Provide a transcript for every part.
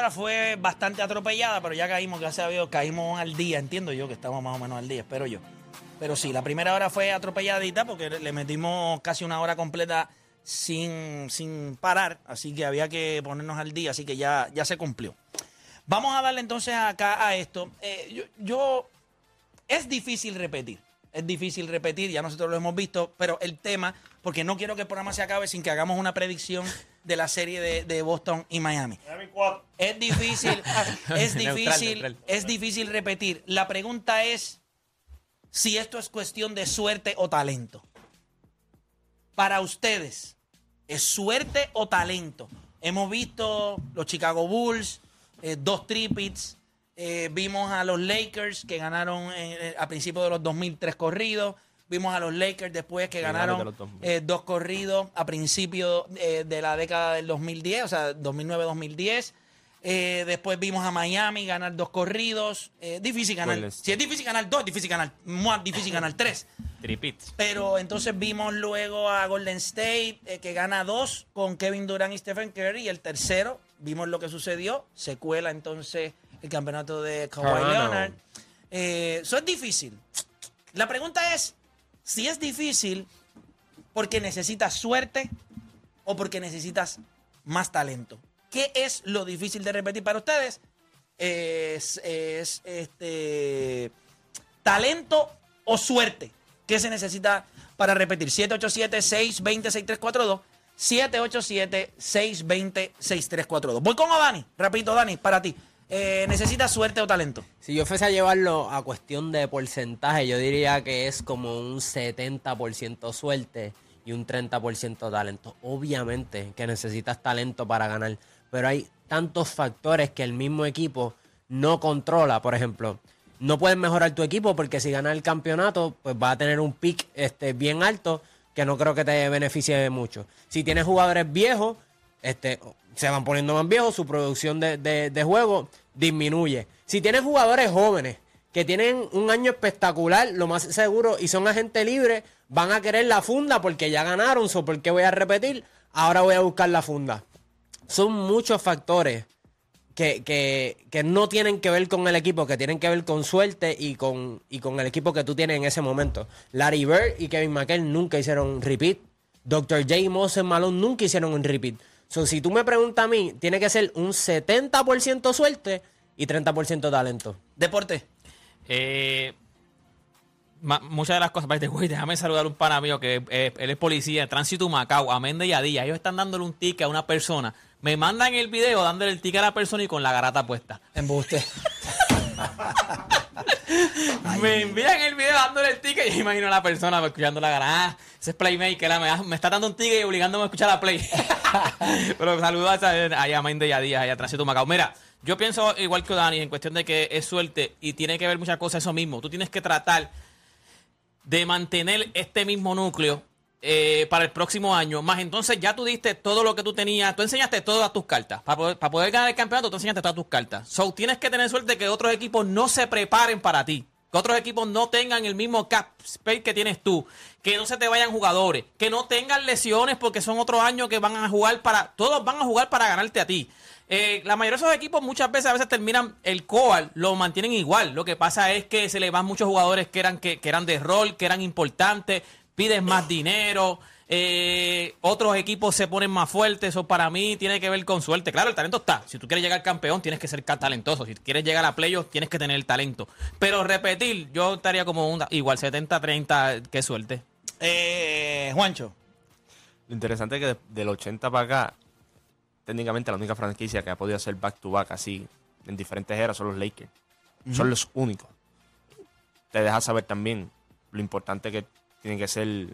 hora fue bastante atropellada, pero ya caímos, gracias a Dios, caímos al día. Entiendo yo que estamos más o menos al día, espero yo. Pero sí, la primera hora fue atropelladita porque le metimos casi una hora completa sin, sin parar, así que había que ponernos al día, así que ya, ya se cumplió. Vamos a darle entonces acá a esto. Eh, yo, es difícil repetir, es difícil repetir, ya nosotros lo hemos visto, pero el tema, porque no quiero que el programa se acabe sin que hagamos una predicción de la serie de, de Boston y Miami. Es difícil, es Neutral, difícil, neutral. es difícil repetir. La pregunta es si esto es cuestión de suerte o talento. Para ustedes, ¿es suerte o talento? Hemos visto los Chicago Bulls, eh, dos tripits. eh, vimos a los Lakers que ganaron eh, a principios de los 2003 corridos. Vimos a los Lakers después que ganaron los 2000. eh, dos corridos a principios eh, de la década del 2010, o sea, 2009-2010. Eh, después vimos a Miami ganar dos corridos. Eh, difícil ganar. Si es difícil ganar dos, difícil ganar. Más difícil ganar tres. Tripits. Pero entonces vimos luego a Golden State eh, que gana dos con Kevin Durant y Stephen Curry. Y el tercero, vimos lo que sucedió. Se cuela entonces el campeonato de Kawhi. Leonard. Eso es difícil. La pregunta es si es difícil porque necesitas suerte o porque necesitas más talento. ¿Qué es lo difícil de repetir para ustedes? Es, es, este talento o suerte. ¿Qué se necesita para repetir? 787-620-6342. 787-620-6342. Voy con Dani. Rapidito, Dani, para ti. Eh, ¿Necesitas suerte o talento? Si yo fuese a llevarlo a cuestión de porcentaje, yo diría que es como un 70% suerte y un 30% talento. Obviamente que necesitas talento para ganar, pero hay tantos factores que el mismo equipo no controla. Por ejemplo, no puedes mejorar tu equipo porque si ganas el campeonato, pues va a tener un pick este, bien alto que no creo que te beneficie mucho. Si tienes jugadores viejos, este, se van poniendo más viejos, su producción de, de- juego disminuye. Si tienes jugadores jóvenes que tienen un año espectacular, lo más seguro, y son agentes libres, van a querer la funda porque ya ganaron, so ¿por qué voy a repetir? Ahora voy a buscar la funda. Son muchos factores que, que- que no tienen que ver con el equipo, que tienen que ver con suerte y con, y con el equipo que tú tienes en ese momento. Larry Bird y Kevin McHale nunca hicieron un repeat. Dr. J. Moses Malone nunca hicieron un repeat. So, si tú me preguntas a mí, tiene que ser un 70% suerte y 30% talento. Deporte. Eh, ma- muchas de las cosas, the way, déjame saludar a un pana mío que eh, él es policía, Tránsito Macao, Amende y Adilla. Ellos están dándole un ticket a una persona. Me mandan el video dándole el ticket a la persona y con la garata puesta. Embuste. me envían el video dándole el ticket y yo imagino a la persona escuchando la garata. Ah, ese es Playmaker, me, me está dando un ticket y obligándome a escuchar a Play. Pero saludos a, a Amende y Adilla y a Tránsito Macao. Mira, yo pienso igual que Dani en cuestión de que es suerte y tiene que ver muchas cosas eso mismo. Tú tienes que tratar de mantener este mismo núcleo eh, para el próximo año. Más entonces ya tú diste todo lo que tú tenías, tú enseñaste todas tus cartas. Para poder, para poder ganar el campeonato, tú enseñaste todas tus cartas. So tienes que tener suerte que otros equipos no se preparen para ti. Que otros equipos no tengan el mismo cap space que tienes tú. Que no se te vayan jugadores. Que no tengan lesiones porque son otros años que van a jugar para. Todos van a jugar para ganarte a ti. Eh, la mayoría de esos equipos muchas veces a veces terminan el core, lo mantienen igual. Lo que pasa es que se le van muchos jugadores que eran, que eran de rol, que eran importantes, pides más dinero, eh, otros equipos se ponen más fuertes. Eso para mí tiene que ver con suerte. Claro, el talento está. Si tú quieres llegar campeón, tienes que ser talentoso. Si quieres llegar a playoffs, tienes que tener el talento. Pero repetir, yo estaría como un, igual 70-30, qué suerte. Eh, Juancho. Lo interesante es que de- del 80 para acá, técnicamente la única franquicia que ha podido hacer back to back así en diferentes eras son los Lakers. Son los únicos. Te deja saber también lo importante que tiene que ser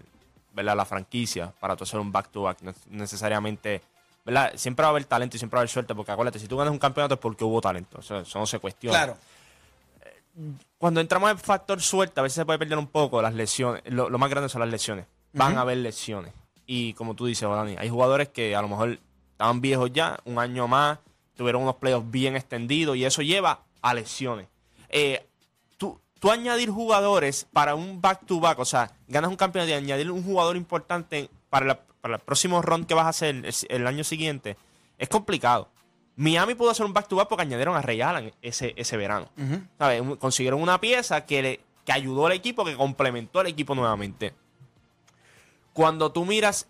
¿verdad? la franquicia para tú hacer un back to back. No es necesariamente. ¿verdad? Siempre va a haber talento y siempre va a haber suerte, porque acuérdate, si tú ganas un campeonato es porque hubo talento. Eso, eso no se cuestiona Claro. cuando entramos en factor suerte, a veces se puede perder un poco las lesiones. Lo, lo más grande son las lesiones. Van a haber lesiones. Y como tú dices, Dani, hay jugadores que a lo mejor estaban viejos ya, un año más, tuvieron unos playoffs bien extendidos y eso lleva a lesiones. Eh, tú, añadir jugadores para un back-to-back, o sea, ganas un campeonato y añadir un jugador importante para, la- para el próximo round que vas a hacer el, el año siguiente, es complicado. Miami pudo hacer un back-to-back porque añadieron a Ray Allen ese, ese verano. ¿Sabes? Consiguieron una pieza que, le- que ayudó al equipo, que complementó al equipo nuevamente. Cuando tú miras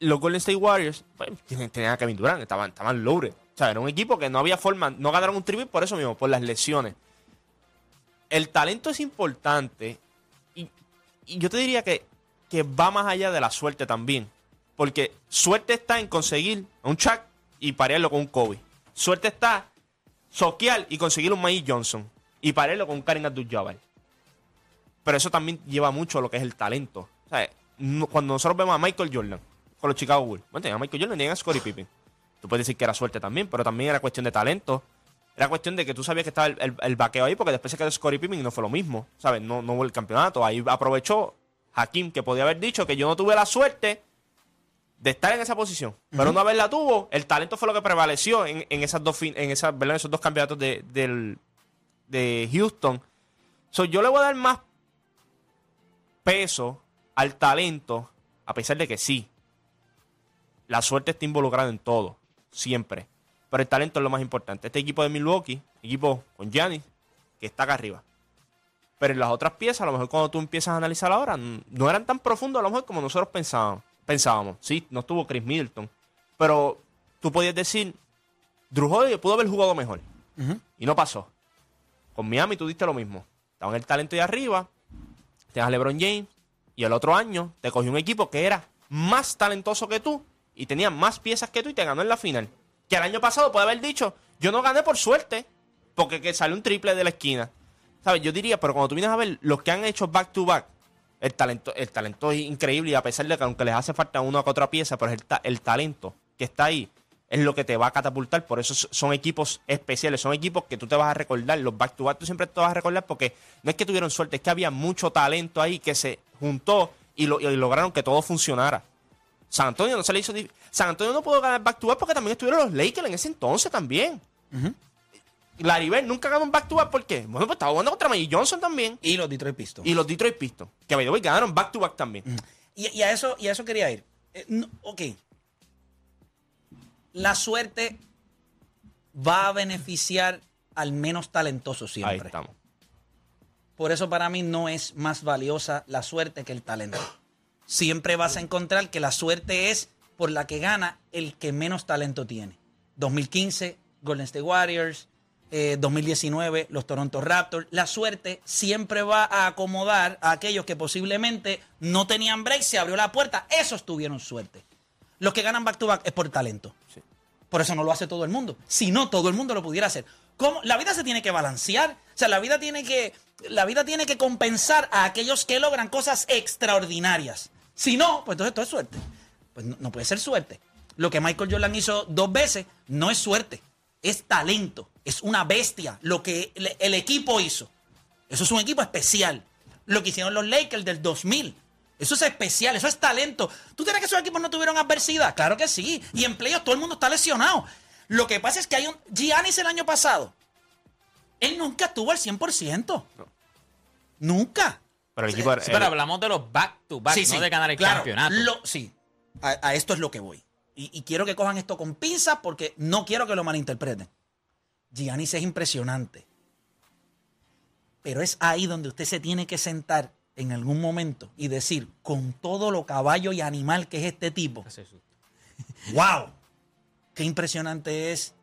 los Golden State Warriors, pues, tenían a Kevin Durant, estaban, estaban loaded. O sea, era un equipo que no había forma, no ganaron un triple por eso mismo, por las lesiones. El talento es importante y, yo te diría que, que va más allá de la suerte también. Porque suerte está en conseguir un Chuck y parearlo con un Kobe. Suerte está soquear y conseguir un Magic Johnson y parearlo con un Karim Abdul-Jabbar. Pero eso también lleva mucho a lo que es el talento. Cuando nosotros vemos a Michael Jordan con los Chicago Bulls, bueno, a Michael Jordan, tenían a Scottie Pippen. Tú puedes decir que era suerte también, pero también era cuestión de talento. Era cuestión de que tú sabías que estaba el, el, el vaqueo ahí, porque después se quedó Scottie Pippen y no fue lo mismo. ¿Sabes? No, no hubo el campeonato. Ahí aprovechó Hakim, que podía haber dicho que yo no tuve la suerte de estar en esa posición. Pero una vez la tuvo, el talento fue lo que prevaleció en, en esas dos fin- en esas, esos dos campeonatos de, del- de Houston. So, yo le voy a dar más peso al talento, a pesar de que sí, la suerte está involucrada en todo, siempre. Pero el talento es lo más importante. Este equipo de Milwaukee, equipo con Giannis, que está acá arriba. Pero en las otras piezas, a lo mejor cuando tú empiezas a analizar ahora, no eran tan profundos a lo mejor como nosotros pensábamos. pensábamos. Sí, no estuvo Chris Middleton. Pero tú podías decir, Drew Holiday pudo haber jugado mejor. Y no pasó. Con Miami tú diste lo mismo. Estaban el talento de arriba, tenías a LeBron James, y el otro año te cogió un equipo que era más talentoso que tú y tenía más piezas que tú y te ganó en la final. Que el año pasado puede haber dicho, yo no gané por suerte, porque que salió un triple de la esquina. ¿Sabes? Yo diría, pero cuando tú vienes a ver los que han hecho back to back, el talento, el talento es increíble y a pesar de que aunque les hace falta una que otra pieza, pero el, el talento que está ahí es lo que te va a catapultar. Por eso son equipos especiales, son equipos que tú te vas a recordar. Los back to back tú siempre te vas a recordar porque no es que tuvieron suerte, es que había mucho talento ahí que se juntó y, lo- y lograron que todo funcionara. San Antonio no se le hizo. dif- San Antonio no pudo ganar back to back porque también estuvieron los Lakers en ese entonces también. Larry Bird nunca ganó un back to back ¿por qué? Bueno, pues estaba jugando contra Magic Johnson también. Y los Detroit Pistons. Y los Detroit Pistons, que way, ganaron back to back también. Y, y a eso, y a eso quería ir. Eh, no, ok. La suerte va a beneficiar al menos talentoso Ahí siempre. estamos. Por eso para mí no es más valiosa la suerte que el talento. Siempre vas a encontrar que la suerte es por la que gana el que menos talento tiene. 2015, Golden State Warriors. eh, 2019, los Toronto Raptors. La suerte siempre va a acomodar a aquellos que posiblemente no tenían break, se abrió la puerta. Esos tuvieron suerte. Los que ganan back to back es por talento. Por eso no lo hace todo el mundo. Si no, todo el mundo lo pudiera hacer. ¿Cómo? La vida se tiene que balancear. O sea, la vida tiene que, la vida tiene que compensar a aquellos que logran cosas extraordinarias. Si no, pues entonces todo es suerte. Pues no, no puede ser suerte. Lo que Michael Jordan hizo dos veces no es suerte, es talento, es una bestia. Lo que el, el equipo hizo. Eso es un equipo especial. Lo que hicieron los Lakers del 2000. Eso es especial, eso es talento. ¿Tú crees que esos equipos no tuvieron adversidad? Claro que sí. Y en playoffs todo el mundo está lesionado. Lo que pasa es que hay un... Giannis el año pasado, él nunca estuvo al 100%. Nunca. Pero el equipo Sí, pero hablamos de los back to back, Sí, sí, no de ganar el claro, campeonato. lo- sí, a, a esto es lo que voy. Y, y quiero que cojan esto con pinzas porque no quiero que lo malinterpreten. Giannis es impresionante. Pero es ahí donde usted se tiene que sentar en algún momento y decir, con todo lo caballo y animal que es este tipo, ¡wow! Qué impresionante es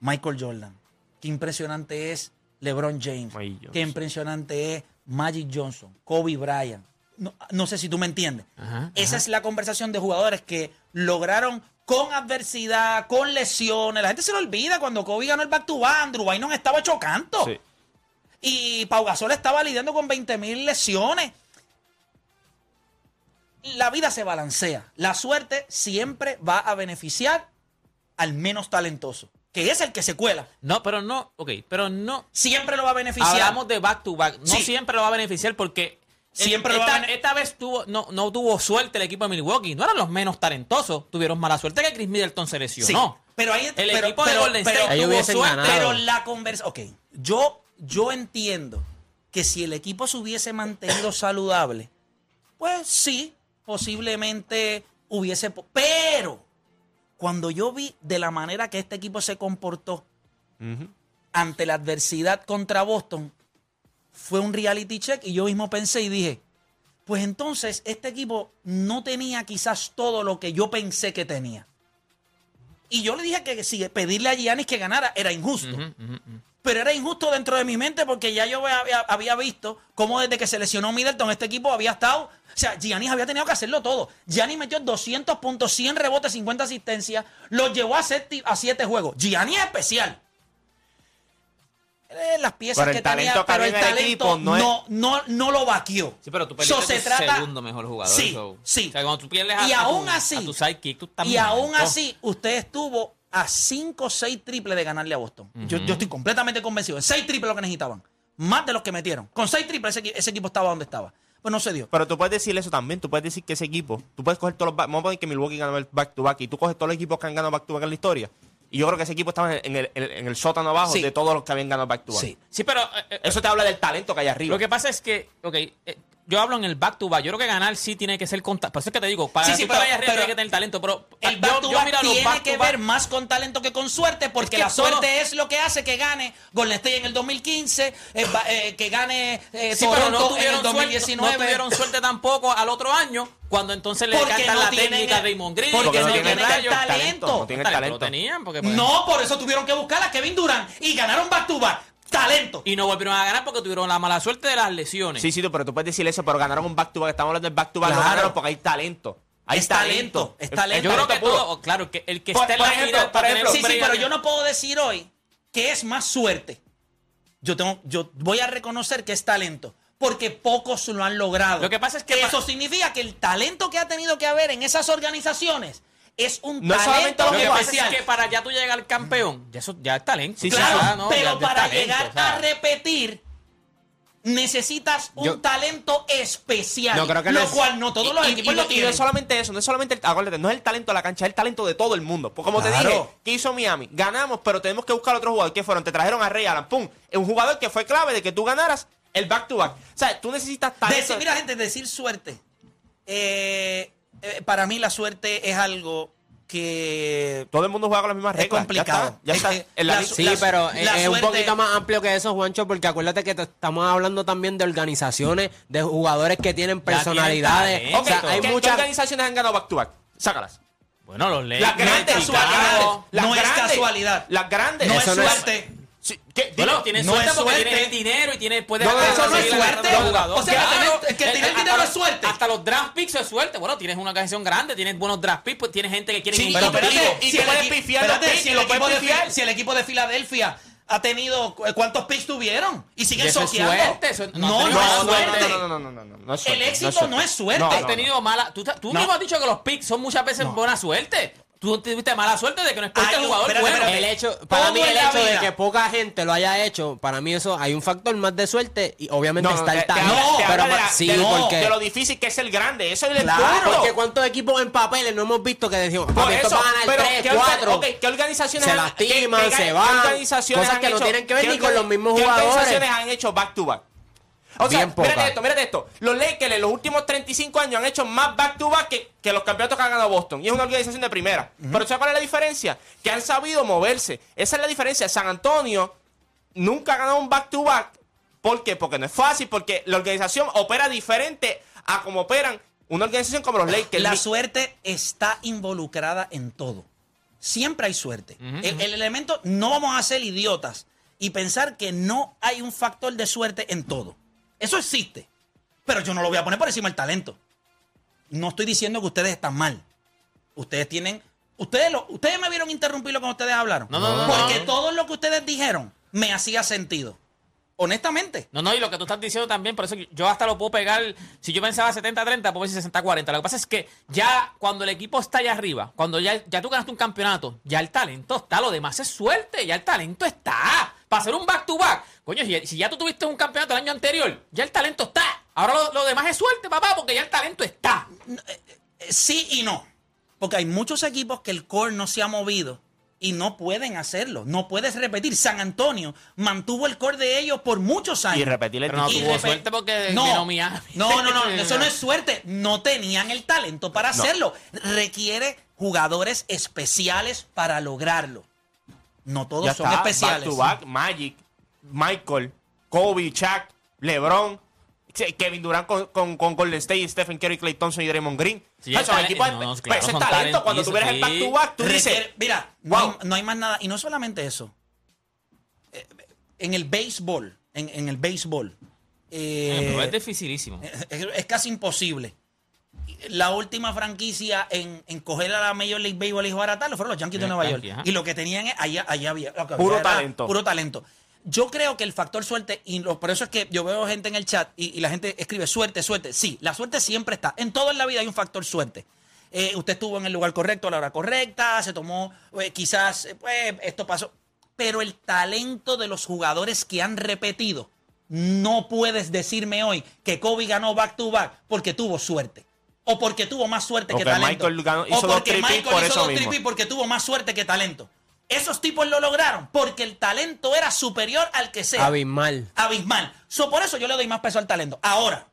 Michael Jordan. Qué impresionante es LeBron James. Qué impresionante es Magic Johnson, Kobe Bryant. No, no sé si tú me entiendes. Ajá, Esa es la conversación de jugadores que lograron con adversidad, con lesiones. La gente se lo olvida cuando Kobe ganó el back to back. Andrew Bynum estaba. Sí. Y Pau Gasol estaba lidiando con 20 mil lesiones. La vida se balancea. La suerte siempre va a beneficiar al menos talentoso, que es el que se cuela. No, pero no, ok, pero no. Siempre lo va a beneficiar. Hablamos de back to back. No Sí. siempre lo va a beneficiar porque Siempre lo esta, va a bene- esta vez tuvo, no, no tuvo suerte el equipo de Milwaukee. No eran los menos talentosos. Tuvieron mala suerte que Chris Middleton se Sí, lesionó. pero ahí El pero- equipo de pero- Golden pero- State Ellos tuvo suerte. ganado. Pero la conversación. Ok, yo, yo entiendo que si el equipo se hubiese mantenido saludable, pues sí, posiblemente hubiese. Pero Cuando yo vi de la manera que este equipo se comportó ante la adversidad contra Boston, fue un reality check y yo mismo pensé y dije, pues entonces este equipo no tenía quizás todo lo que yo pensé que tenía. Y yo le dije que si pedirle a Giannis que ganara era injusto. Pero era injusto dentro de mi mente porque ya yo había, había visto cómo desde que se lesionó Middleton este equipo había estado... O sea, Giannis había tenido que hacerlo todo. Giannis metió 200 puntos, 100 rebotes, 50 asistencias. Los llevó a 7 a siete juegos. Giannis es especial. Las piezas Pero el que tenía, pero el en el talento equipo no no, es- no, no, lo vaqueó. Sí, pero tú So, perdiste se tu trata- segundo mejor jugador. Sí, so. sí. O sea, cuando tú pierdes a, Y a aún tu, así, a tu sidekick, tú estás Y aún así, usted estuvo a 5 o 6 triples de ganarle a Boston. yo, yo estoy completamente convencido. 6 triples lo que necesitaban. Más de los que metieron. Con 6 triples ese, equi- ese equipo estaba donde estaba. Pues no se dio. Pero tú puedes decir eso también. Tú puedes decir que ese equipo, tú puedes coger todos los. Vamos a poner que Milwaukee ganó el back to back y tú coges todos los equipos que han ganado back to back en la historia. Y yo creo que ese equipo estaba en el, en el, en el sótano abajo Sí. de todos los que habían ganado back to back. Sí. Sí, pero... eh, eh, Eso te habla del talento que hay arriba. Lo que pasa es que, ok, eh, yo hablo en el back to back. Yo creo que ganar sí tiene que ser con. Por eso es que te digo, para Sí, que sí, pero- pero tiene que tener talento. Pero El yo- back to yo back tiene back que to ver más con talento que con suerte, porque que la todo- suerte es lo que hace que gane Golden State en el 2015, eh, eh, que gane eh, Sí, pero no en tuvieron, el suerte, 2019. no tuvieron suerte tampoco al otro año, cuando entonces le cantan no la técnica el- de Raymond Green. porque que no tienen el rayos. talento. No tienen Talento talento. lo tenían, porque pues, No, por eso tuvieron que buscar a Kevin Durant y ganaron back to back. Talento. Y no volvieron a ganar porque tuvieron la mala suerte de las lesiones. Sí, sí, pero tú puedes decir eso, pero ganaron un back to back. Estamos hablando del back to back. Lo Claro. ganaron porque hay talento. Hay Es talento, es talento. Yo creo que talento todo, claro, que el que Por- esté en la ejemplo, por Sí, sí, pero yo no puedo decir hoy que es más suerte. Yo tengo, yo voy a reconocer que es talento, porque pocos lo han logrado. Lo que pasa es que eso significa que el talento que ha tenido que haber en esas organizaciones es un No talento Lo que pasa especial. es que para ya tú llegar al campeón, ya eso ya es talento. Sí, sí, claro, Ya, ¿no? Pero ya para talento, llegar o sea. a repetir necesitas un Yo- talento especial, Yo creo que lo cual no todos los y, equipos y- lo y no tienen. es solamente eso, no es solamente el, acuérdate, no es el talento de la cancha, es el talento de todo el mundo. Porque como te dije, ¿qué hizo Miami? Ganamos, pero tenemos que buscar otro jugador. ¿Qué fueron? Te trajeron a Ray Allen, pum. Un jugador que fue clave de que tú ganaras el back to back. O sea, tú necesitas talento. Decir, mira, gente, decir suerte. eh, eh, para mí la suerte es algo que Todo el mundo juega con las mismas es reglas. complicado. Ya Es está. Ya está. En la la Sí, La- pero la es es un suerte- poquito más amplio que eso, Juancho, porque acuérdate que te- estamos hablando también de organizaciones, de jugadores que tienen tienen personalidades. talento. O sea, hay ¿qué, qué muchas... organizaciones han ganado back to back? Sácalas. Bueno, los Lakers. Las grandes, es las casualidad. grandes. Las No es casualidad. Las grandes. no es no es- suerte. Sí, ¿qué? Bueno, Dime. tienes No suerte es porque suerte. el dinero y tienes, puedes No, no, eso no es suerte. O sea, suerte. Hasta los draft picks es suerte. Bueno, tienes una organización grande, tienes buenos draft picks, pues tienes gente que quiere Sí, ir pero y si puedes pifiar los espérate, picks, si el, equipo de, si el equipo de Filadelfia ha tenido cu- cuántos picks tuvieron y siguen soqueando. no, no, no, no, es no, suerte. No, no, no, no, no, no, no es El éxito no es suerte. No, Has no, tenido mala. Tú, mismo has dicho que los picks son muchas veces buena suerte. Tú tuviste mala suerte de que no escogiste el jugador espérate, bueno. espérate. El hecho, para mí el hecho de que poca gente lo haya hecho, para mí eso hay un factor más de suerte y obviamente No, no, está el te talento. te pero de la- sí, de lo- porque de lo difícil que es el grande. Eso es el Claro, punto. porque cuántos equipos en papeles no hemos visto que decimos, Por eso, va a ganar pero 3, ¿qué, orga- 4, ok, ¿qué organizaciones se han- lastiman, qué- qué- se qué van, cosas que no tienen que ver qué ni con los mismos ¿qué jugadores? organizaciones han hecho back to back? O sea, Bien pocas. mírate esto, mírate esto. Los Lakers en los últimos 35 años han hecho más back to back que, que los campeonatos que ha ganado Boston. Y es una organización de primera. Pero ¿sabes cuál es la diferencia? Que han sabido moverse. Esa es la diferencia. San Antonio nunca ha ganado un back to back. ¿Por qué? Porque no es fácil, porque la organización opera diferente a como operan una organización como los Lakers. La suerte está involucrada en todo. Siempre hay suerte. el, el elemento, no vamos a ser idiotas y pensar que no hay un factor de suerte en todo. Eso existe. Pero yo no lo voy a poner por encima del talento. No estoy diciendo que ustedes están mal. Ustedes tienen. Ustedes, lo, ustedes me vieron interrumpirlo cuando ustedes hablaron. No, no, no, Porque no. todo lo que ustedes dijeron me hacía sentido. Honestamente. No, no, y lo que tú estás diciendo también, por eso yo hasta lo puedo pegar. Si yo pensaba 70-30, puedo decir 60-40. Lo que pasa es que ya cuando el equipo está allá arriba, cuando ya, ya tú ganaste un campeonato, ya el talento está, lo demás es suerte, ya el talento está. Para hacer un back-to-back, coño, si, si ya tú tuviste un campeonato el año anterior, ya el talento está. Ahora lo, lo demás es suerte, papá, porque ya el talento está. Eh, Sí y no. Porque hay muchos equipos que el core no se ha movido y no pueden hacerlo. No puedes repetir. San Antonio mantuvo el core de ellos por muchos años. Y repetirle Pero no tuvo suerte porque no, vino Miami. No, no, no, eso no es suerte. No tenían el talento para No. hacerlo. Requiere jugadores especiales para lograrlo. No todos Ya son está, especiales. Back to back, Magic, Michael, Kobe, Shaq, LeBron, Kevin Durant con, con, con Golden State, Stephen Curry, Clay Thompson y Draymond Green. Sí, equipos- no, no, pues, claro, ese talento. Cuando tú ves el back to back, tú dices, Requiere- mira, no, wow. hay, no hay más nada. Y no solamente eso. Eh, En el béisbol, en, en el béisbol, eh, es dificilísimo. es, es casi imposible. La última franquicia en, en coger a la Major League Baseball y baratarlo fueron los Yankees de Nueva York. Ajá. Y lo que tenían es, allá, allá había. lo que Puro era talento. Puro talento. Yo creo que el factor suerte, y lo- por eso es que yo veo gente en el chat y, y la gente escribe suerte, suerte. Sí, la suerte siempre está. En toda la vida hay un factor suerte. Eh, usted estuvo en el lugar correcto a la hora correcta, se tomó, eh, quizás, eh, pues, esto pasó. Pero el talento de los jugadores que han repetido, no puedes decirme hoy que Kobe ganó back to back porque tuvo suerte. O porque tuvo más suerte O que que talento. Michael ganó- o hizo porque Michael por hizo dos porque tuvo más suerte que talento. Esos tipos lo lograron porque el talento era superior al que sea. Abismal. Abismal. So, por eso yo le doy más peso al talento. Ahora,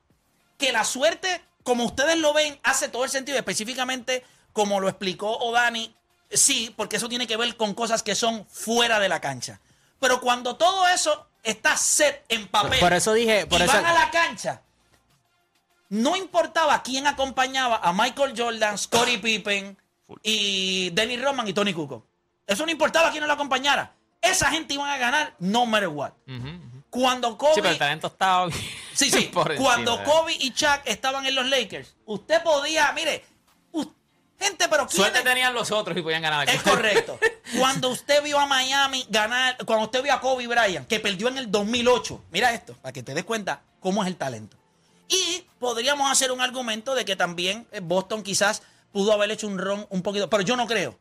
que la suerte, como ustedes lo ven, hace todo el sentido, específicamente como lo explicó Odani, sí, porque eso tiene que ver con cosas que son fuera de la cancha. Pero cuando todo eso está set en papel Por eso dije- por y eso- van a la cancha, no importaba quién acompañaba a Michael Jordan, Scottie Pippen y Dennis Rodman y Tony Kukoc. Eso no importaba quién no lo acompañara. Esa gente iban a ganar no matter what. Cuando Kobe... Sí, pero el talento estaba Sí, sí. por Cuando ¿eh? Kobe y Chuck estaban en los Lakers, usted podía, mire, gente, pero ¿quién Suerte es- tenían los otros y podían ganar. es correcto. Cuando usted vio a Miami ganar, cuando usted vio a Kobe Bryant, que perdió en el 2008, mira esto, para que te des cuenta cómo es el talento. Y podríamos hacer un argumento de que también eh, Boston quizás pudo haber hecho un ron un poquito, pero yo no creo.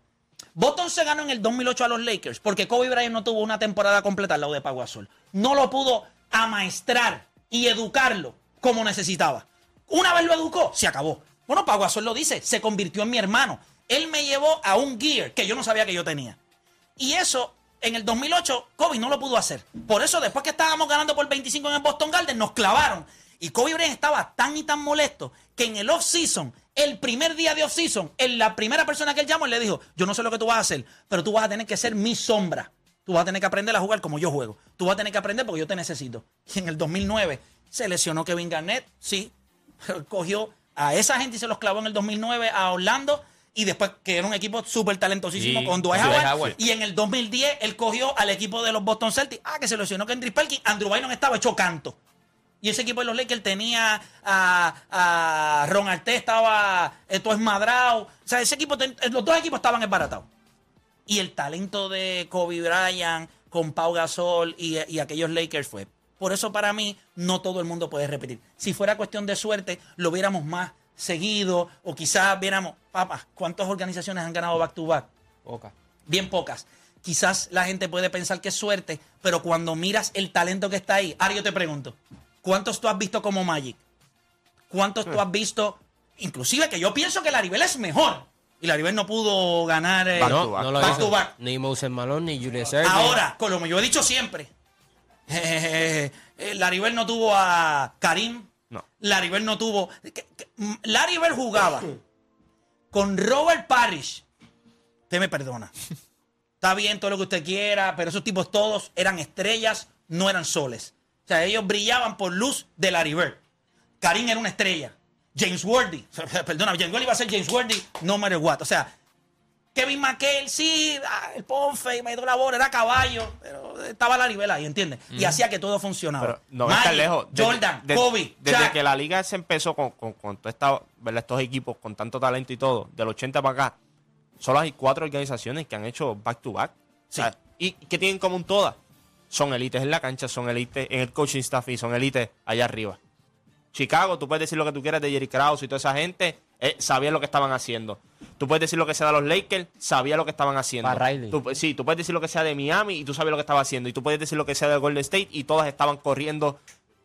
Boston se ganó en el 2008 a los Lakers porque Kobe Bryant no tuvo una temporada completa al lado de Pau Gasol. No lo pudo amaestrar y educarlo como necesitaba. Una vez lo educó, se acabó. Bueno, Pau Gasol lo dice, se convirtió en mi hermano. Él me llevó a un gear que yo no sabía que yo tenía. Y eso, en el 2008, Kobe no lo pudo hacer. Por eso, después que estábamos ganando por 25 en el Boston Garden, nos clavaron. Y Kobe Bryant estaba tan y tan molesto que en el off-season, el primer día de off-season, la primera persona que él llamó, él le dijo, yo no sé lo que tú vas a hacer, pero tú vas a tener que ser mi sombra. Tú vas a tener que aprender a jugar como yo juego. Tú vas a tener que aprender porque yo te necesito. Y en el 2009 se lesionó Kevin Garnett, sí. Cogió a esa gente y se los clavó en el 2009 a Orlando. Y después que era un equipo súper talentosísimo Sí, con Dwight. Howard. Y en el 2010 él cogió al equipo de los Boston Celtics. Ah, que se lesionó Kendrick Perkins. Andrew Bynum estaba hecho canto. Y ese equipo de los Lakers tenía a, a Ron Artest, estaba esto es Madrao. O sea, ese equipo, ten- los dos equipos estaban esbaratados. Y el talento de Kobe Bryant con Pau Gasol y, y aquellos Lakers fue. Por eso para mí no todo el mundo puede repetir. Si fuera cuestión de suerte, lo viéramos más seguido o quizás viéramos, papá, ¿cuántas organizaciones han ganado back to back? Poca. bien pocas. Quizás la gente puede pensar que es suerte, pero cuando miras el talento que está ahí, yo te pregunto, ¿cuántos tú has visto como Magic? ¿Cuántos tú has visto? Inclusive que yo pienso que Laribel es mejor. Y Laribel no pudo ganar eh, Back to No, back. no lo Back hizo. to back. Ni Moses Malone, ni Julius Erving. Ahora, como yo he dicho siempre, eh, eh, Laribel no tuvo a Karim. No. Laribel no tuvo. que- que- mm, Laribel jugaba con Robert Parrish. Usted me perdona. Está bien todo lo que usted quiera, pero esos tipos todos eran estrellas, no eran soles. O sea, ellos brillaban por luz de Laribel. Karim era una estrella. James Worthy, perdona, James Worthy iba a ser James Worthy, no matter what. O sea, Kevin McHale, sí, ah, el Ponfe, me dio la bola, era caballo, pero estaba la nivela ahí, ¿entiendes? Y hacía que todo funcionaba. Pero no ves tan Magic, lejos. Desde- Jordan, desde- Kobe, Desde Shaq. que la liga se empezó con, con, con toda esta- ¿verdad? estos equipos con tanto talento y todo, del 80 para acá, solo hay cuatro organizaciones que han hecho back to back. Sí. O sea, ¿Y qué tienen en común todas? Son élites en la cancha, son élites en el coaching staff y son élites allá arriba. Chicago, tú puedes decir lo que tú quieras de Jerry Krause y toda esa gente, eh, sabía lo que estaban haciendo. Tú puedes decir lo que sea de los Lakers, sabía lo que estaban haciendo. Tú- sí, tú puedes decir lo que sea de Miami y tú sabes lo que estaba haciendo. Y tú puedes decir lo que sea de Golden State y todas estaban corriendo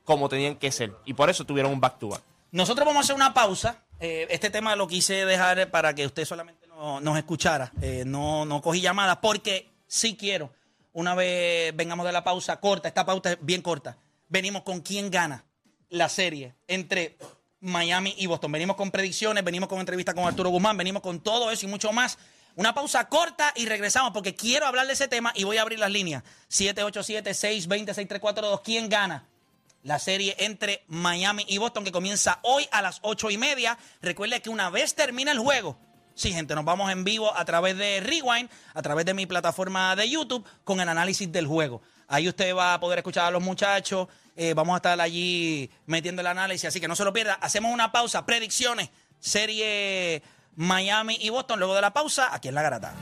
como tenían que ser. Y por eso tuvieron un back to back. Nosotros vamos a hacer una pausa. Eh, este tema lo quise dejar para que usted solamente no- nos escuchara. Eh, no, no cogí llamadas porque sí quiero. Una vez vengamos de la pausa corta, esta pausa es bien corta. Venimos con quién gana la serie entre Miami y Boston. Venimos con predicciones, venimos con entrevistas con Arturo Guzmán, venimos con todo eso y mucho más. Una pausa corta y regresamos porque quiero hablar de ese tema y voy a abrir las líneas. 787-620-6342. ¿Quién gana? La serie entre Miami y Boston que comienza hoy a las ocho y media. Recuerde que una vez termina el juego, Sí, gente, nos vamos en vivo a través de Rewind, a través de mi plataforma de YouTube, con el análisis del juego. Ahí usted va a poder escuchar a los muchachos, eh, vamos a estar allí metiendo el análisis, así que no se lo pierda. Hacemos una pausa, predicciones, serie Miami y Boston. Luego de la pausa, aquí en La Garata.